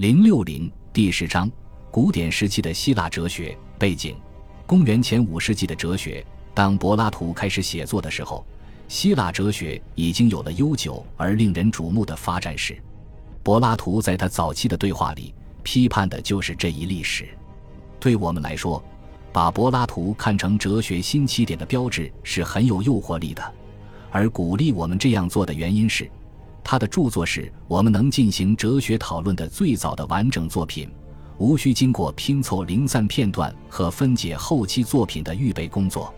零六零第十章：古典时期的希腊哲学背景。公元前五世纪的哲学，当柏拉图开始写作的时候，希腊哲学已经有了悠久而令人瞩目的发展史。柏拉图在他早期的对话里批判的就是这一历史。对我们来说，把柏拉图看成哲学新起点的标志是很有诱惑力的，而鼓励我们这样做的原因是，他的著作是我们能进行哲学讨论的最早的完整作品。无需经过拼凑零散片段和分解后期作品的预备工作，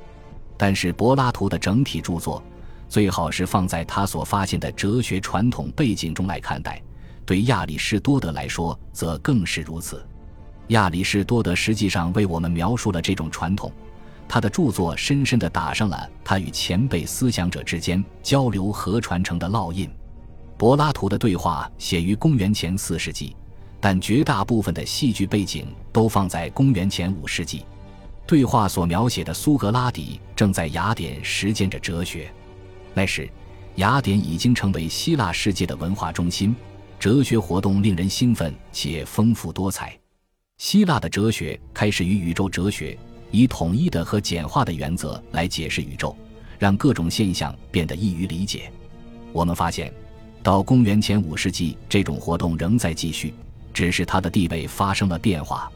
但是柏拉图的整体著作最好是放在他所发现的哲学传统背景中来看待。对亚里士多德来说，则更是如此。亚里士多德实际上为我们描述了这种传统，他的著作深深地打上了他与前辈思想者之间交流和传承的烙印。柏拉图的对话写于公元前四世纪。但绝大部分的戏剧背景都放在公元前五世纪，对话所描写的苏格拉底正在雅典实践着哲学。那时，雅典已经成为希腊世界的文化中心，哲学活动令人兴奋且丰富多彩。希腊的哲学开始于宇宙哲学，以统一的和简化的原则来解释宇宙，让各种现象变得易于理解。我们发现，到公元前五世纪，这种活动仍在继续。只是他的地位发生了变化，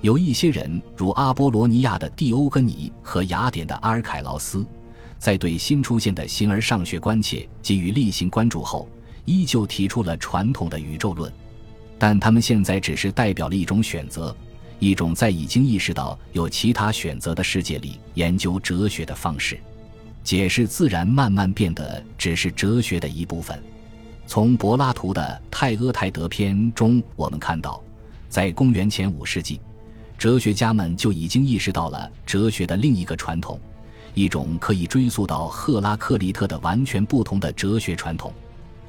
有一些人，如阿波罗尼亚的蒂欧根尼和雅典的阿尔凯劳斯，在对新出现的形而上学关切给予例行关注后，依旧提出了传统的宇宙论，但他们现在只是代表了一种选择，一种在已经意识到有其他选择的世界里研究哲学的方式，解释自然慢慢变得只是哲学的一部分。从柏拉图的《泰阿泰德篇》中，我们看到，在公元前五世纪，哲学家们就已经意识到了哲学的另一个传统，一种可以追溯到赫拉克利特的完全不同的哲学传统。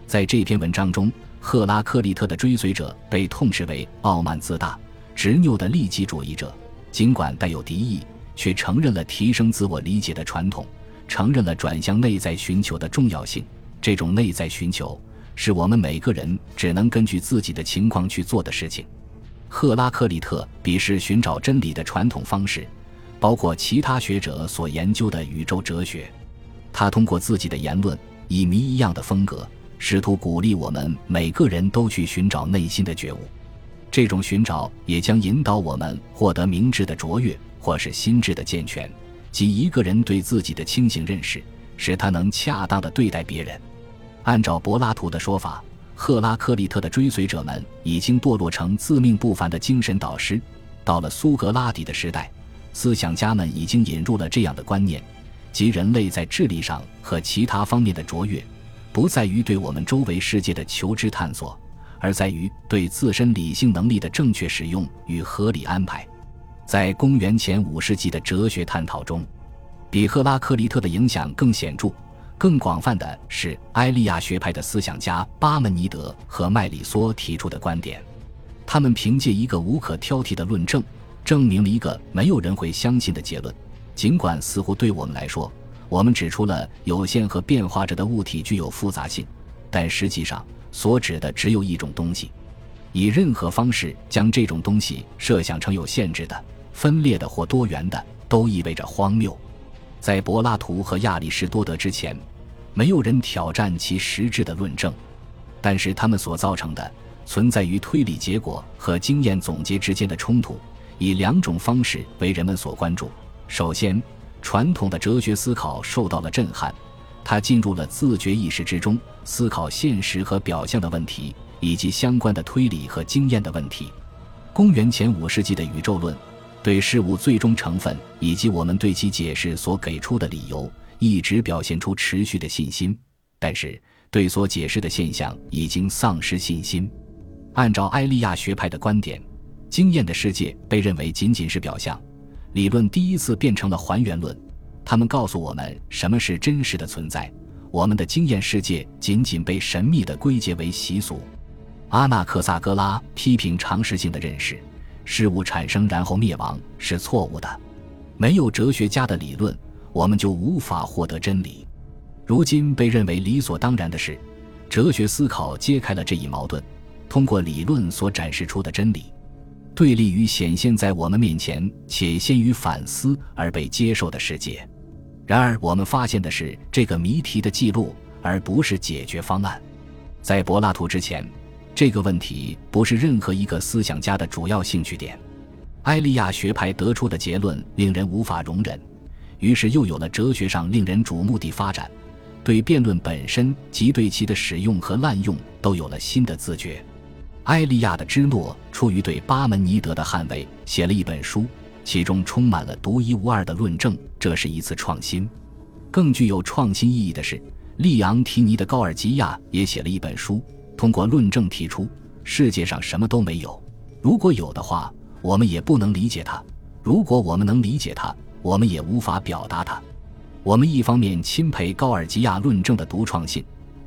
在这篇文章中，赫拉克利特的追随者被痛斥为傲慢自大、执拗的利己主义者，尽管带有敌意，却承认了提升自我理解的传统，承认了转向内在寻求的重要性。这种内在寻求。是我们每个人只能根据自己的情况去做的事情。赫拉克利特鄙视寻找真理的传统方式，包括其他学者所研究的宇宙哲学。他通过自己的言论，以谜一样的风格，试图鼓励我们每个人都去寻找内心的觉悟。这种寻找也将引导我们获得明智的卓越，或是心智的健全，即一个人对自己的清醒认识，使他能恰当的对待别人。按照柏拉图的说法，赫拉克利特的追随者们已经堕落成自命不凡的精神导师。到了苏格拉底的时代，思想家们已经引入了这样的观念：即人类在智力上和其他方面的卓越，不在于对我们周围世界的求知探索，而在于对自身理性能力的正确使用与合理安排。在公元前五世纪的哲学探讨中，比赫拉克利特的影响更显著。更广泛的是埃利亚学派的思想家巴门尼德和麦里梭提出的观点，他们凭借一个无可挑剔的论证，证明了一个没有人会相信的结论。尽管似乎对我们来说，我们指出了有限和变化着的物体具有复杂性，但实际上所指的只有一种东西。以任何方式将这种东西设想成有限制的、分裂的或多元的，都意味着荒谬。在柏拉图和亚里士多德之前。没有人挑战其实质的论证，但是他们所造成的存在于推理结果和经验总结之间的冲突，以两种方式为人们所关注。首先，传统的哲学思考受到了震撼，它进入了自觉意识之中，思考现实和表象的问题，以及相关的推理和经验的问题。公元前五世纪的宇宙论，对事物最终成分以及我们对其解释所给出的理由。一直表现出持续的信心，但是对所解释的现象已经丧失信心。按照埃利亚学派的观点，经验的世界被认为仅仅是表象。理论第一次变成了还原论，他们告诉我们什么是真实的存在。我们的经验世界仅仅被神秘的归结为习俗。阿纳克萨格拉批评常识性的认识，事物产生然后灭亡是错误的。没有哲学家的理论。我们就无法获得真理。如今被认为理所当然的是，哲学思考揭开了这一矛盾，通过理论所展示出的真理，对立于显现在我们面前且先于反思而被接受的世界。然而，我们发现的是这个谜题的记录，而不是解决方案。在柏拉图之前，这个问题不是任何一个思想家的主要兴趣点。埃利亚学派得出的结论令人无法容忍，于是又有了哲学上令人瞩目的发展。对辩论本身及对其的使用和滥用都有了新的自觉。埃利亚的芝诺出于对巴门尼德的捍卫，写了一本书。其中充满了独一无二的论证，这是一次创新。更具有创新意义的是，利昂提尼的高尔基亚也写了一本书，通过论证提出世界上什么都没有。如果有的话，我们也不能理解它；如果我们能理解它，我们也无法表达它。我们一方面钦佩高尔基亚论证的独创性，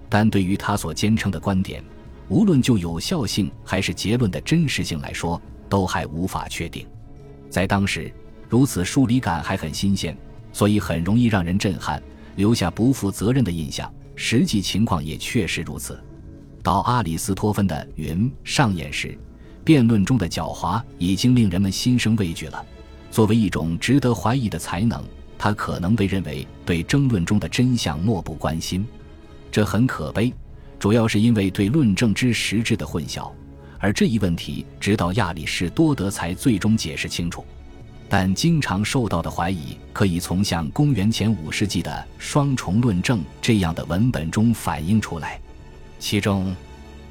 但对于他所坚称的观点，无论就有效性还是结论的真实性来说，都还无法确定。在当时，如此疏离感还很新鲜，所以很容易让人震撼，留下不负责任的印象。实际情况也确实如此。到阿里斯托芬的云上演时，辩论中的狡猾已经令人们心生畏惧了。作为一种值得怀疑的才能，他可能被认为对争论中的真相漠不关心，这很可悲。主要是因为对论证之实质的混淆。而这一问题，直到亚里士多德才最终解释清楚。但经常受到的怀疑，可以从像公元前五世纪的双重论证这样的文本中反映出来。其中，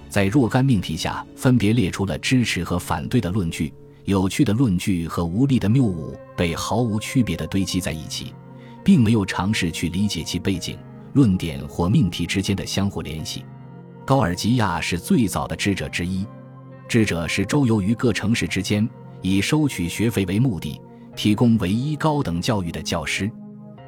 在若干命题下分别列出了支持和反对的论据，有趣的论据和无力的谬误被毫无区别地堆积在一起，并没有尝试去理解其背景、论点或命题之间的相互联系。高尔基亚是最早的智者之一。智者是周游于各城市之间，以收取学费为目的，提供唯一高等教育的教师。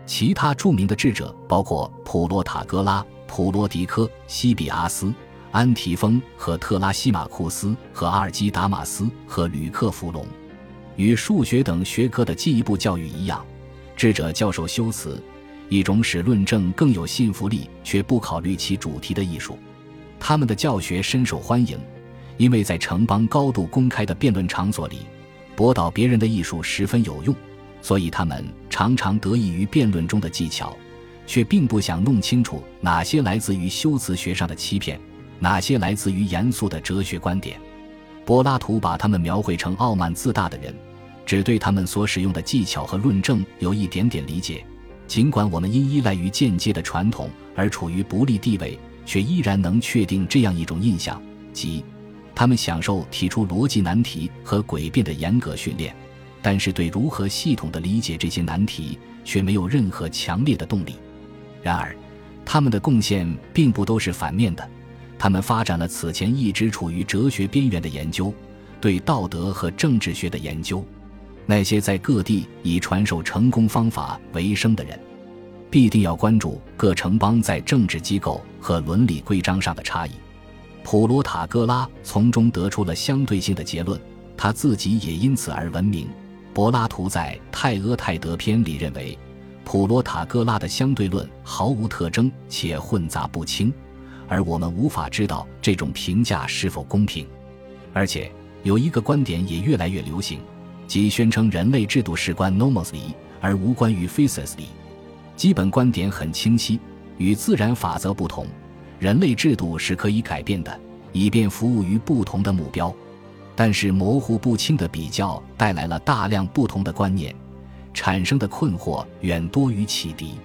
其他著名的智者包括普罗塔戈拉、普罗迪科、西比阿斯、安提丰和特拉西马库斯和阿尔基达马斯和吕克弗龙。与数学等学科的进一步教育一样，智者教授修辞，一种使论证更有信服力却不考虑其主题的艺术。他们的教学深受欢迎。因为在城邦高度公开的辩论场所里，驳倒别人的艺术十分有用，所以他们常常得益于辩论中的技巧，却并不想弄清楚哪些来自于修辞学上的欺骗，哪些来自于严肃的哲学观点。柏拉图把他们描绘成傲慢自大的人，只对他们所使用的技巧和论证有一点点理解。尽管我们因依赖于间接的传统而处于不利地位，却依然能确定这样一种印象，即。他们享受提出逻辑难题和诡辩的严格训练，但是对如何系统的理解这些难题却没有任何强烈的动力。然而，他们的贡献并不都是反面的。他们发展了此前一直处于哲学边缘的研究，对道德和政治学的研究。那些在各地以传授成功方法为生的人，必定要关注各城邦在政治机构和伦理规章上的差异。普罗塔戈拉从中得出了相对性的结论，他自己也因此而闻名。柏拉图在《泰阿泰德篇》里认为，普罗塔戈拉的相对论毫无特征且混杂不清，而我们无法知道这种评价是否公平。而且有一个观点也越来越流行，即宣称人类制度事关 nomos 理而无关于 physis 理。基本观点很清晰，与自然法则不同。人类制度是可以改变的，以便服务于不同的目标，但是模糊不清的比较带来了大量不同的观念，产生的困惑远多于启迪。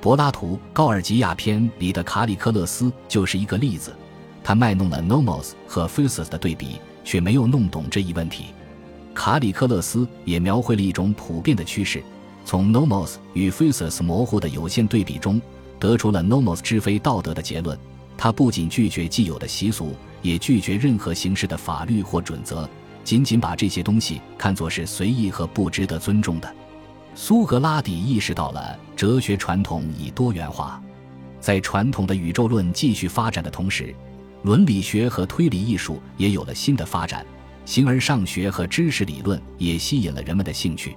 柏拉图《高尔基亚篇》里的卡里克勒斯就是一个例子，他卖弄了 nomos 和 physis 的对比，却没有弄懂这一问题。卡里克勒斯也描绘了一种普遍的趋势，从 nomos 与 physis 模糊的有限对比中。得出了 nomos 之非道德的结论。他不仅拒绝既有的习俗，也拒绝任何形式的法律或准则，仅仅把这些东西看作是随意和不值得尊重的。苏格拉底意识到了哲学传统已多元化，在传统的宇宙论继续发展的同时，伦理学和推理艺术也有了新的发展，形而上学和知识理论也吸引了人们的兴趣。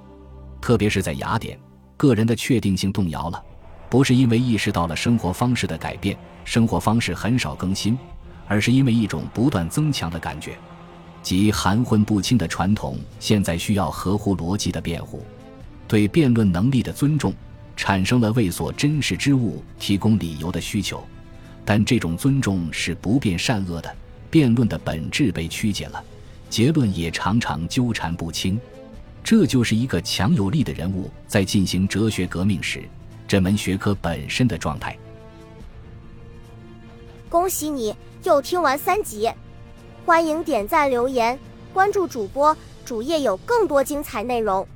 特别是在雅典，个人的确定性动摇了。不是因为意识到了生活方式的改变，生活方式很少更新，而是因为一种不断增强的感觉，即含混不清的传统现在需要合乎逻辑的辩护，对辩论能力的尊重，产生了为所珍视之物提供理由的需求。但这种尊重是不辨善恶的，辩论的本质被曲解了，结论也常常纠缠不清。这就是一个强有力的人物在进行哲学革命时，这门学科本身的状态。恭喜你又听完三集，欢迎点赞、留言、关注主播，主页有更多精彩内容。